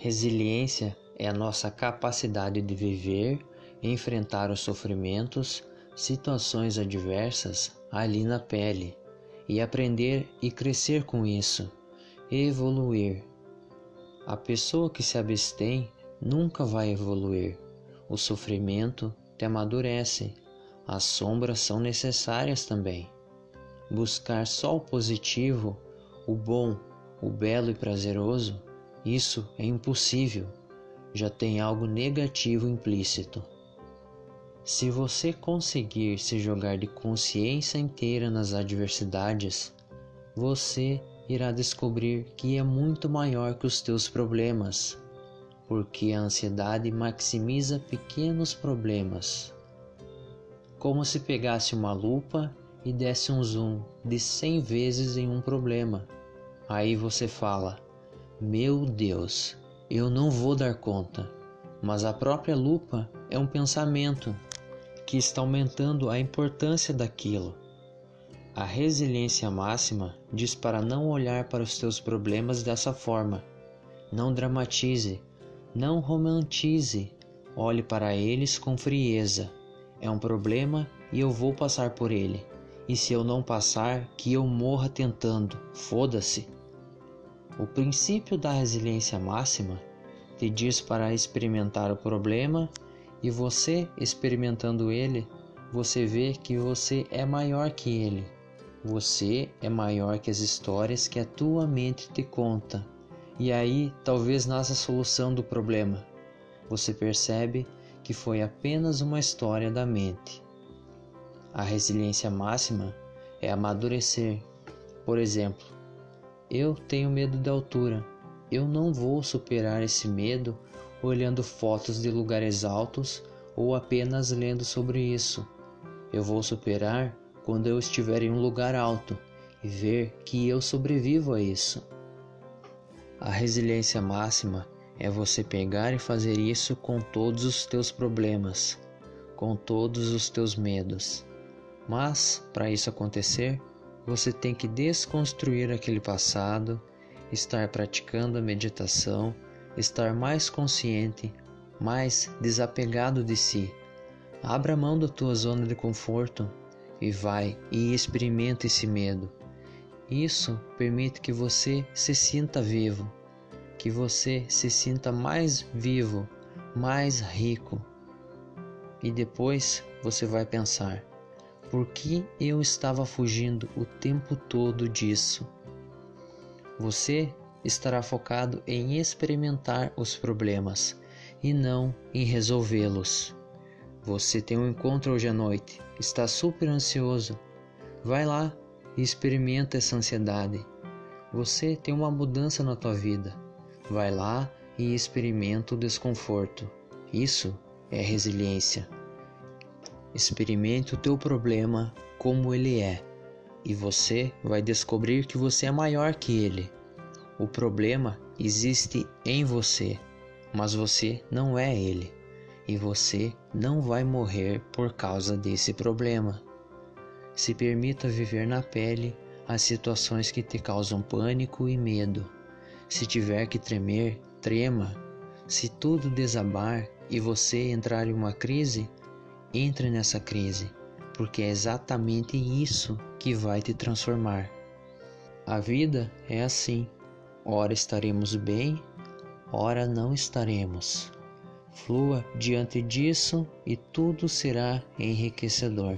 Resiliência é a nossa capacidade de viver, enfrentar os sofrimentos, situações adversas ali na pele e aprender e crescer com isso, evoluir. A pessoa que se abstém nunca vai evoluir. O sofrimento te amadurece. As sombras são necessárias também. Buscar só o positivo, o bom, o belo e prazeroso isso é impossível, já tem algo negativo implícito. Se você conseguir se jogar de consciência inteira nas adversidades, você irá descobrir que é muito maior que os teus problemas, porque a ansiedade maximiza pequenos problemas. Como se pegasse uma lupa e desse um zoom de 100 vezes em um problema. Aí você fala: meu Deus, eu não vou dar conta. Mas a própria lupa é um pensamento que está aumentando a importância daquilo. A resiliência máxima diz para não olhar para os teus problemas dessa forma. Não dramatize, não romantize, olhe para eles com frieza. É um problema e eu vou passar por ele. E se eu não passar, que eu morra tentando. Foda-se. O princípio da resiliência máxima te diz para experimentar o problema e você, experimentando ele, você vê que você é maior que ele. Você é maior que as histórias que a tua mente te conta. E aí talvez nasça a solução do problema. Você percebe que foi apenas uma história da mente. A resiliência máxima é amadurecer. Por exemplo, eu tenho medo da altura. Eu não vou superar esse medo olhando fotos de lugares altos ou apenas lendo sobre isso. Eu vou superar quando eu estiver em um lugar alto e ver que eu sobrevivo a isso. A resiliência máxima é você pegar e fazer isso com todos os teus problemas, com todos os teus medos. Mas, para isso acontecer, você tem que desconstruir aquele passado, estar praticando a meditação, estar mais consciente, mais desapegado de si. Abra mão da tua zona de conforto e vai e experimenta esse medo. Isso permite que você se sinta vivo, que você se sinta mais vivo, mais rico. E depois você vai pensar: por que eu estava fugindo o tempo todo disso? Você estará focado em experimentar os problemas e não em resolvê-los. Você tem um encontro hoje à noite, está super ansioso. Vai lá e experimenta essa ansiedade. Você tem uma mudança na tua vida. Vai lá e experimenta o desconforto. Isso é resiliência. Experimente o teu problema como ele é, e você vai descobrir que você é maior que ele. O problema existe em você, mas você não é ele, e você não vai morrer por causa desse problema. Se permita viver na pele as situações que te causam pânico e medo. Se tiver que tremer, trema. Se tudo desabar e você entrar em uma crise, entre nessa crise, porque é exatamente isso que vai te transformar. A vida é assim: ora estaremos bem, ora não estaremos. Flua diante disso e tudo será enriquecedor.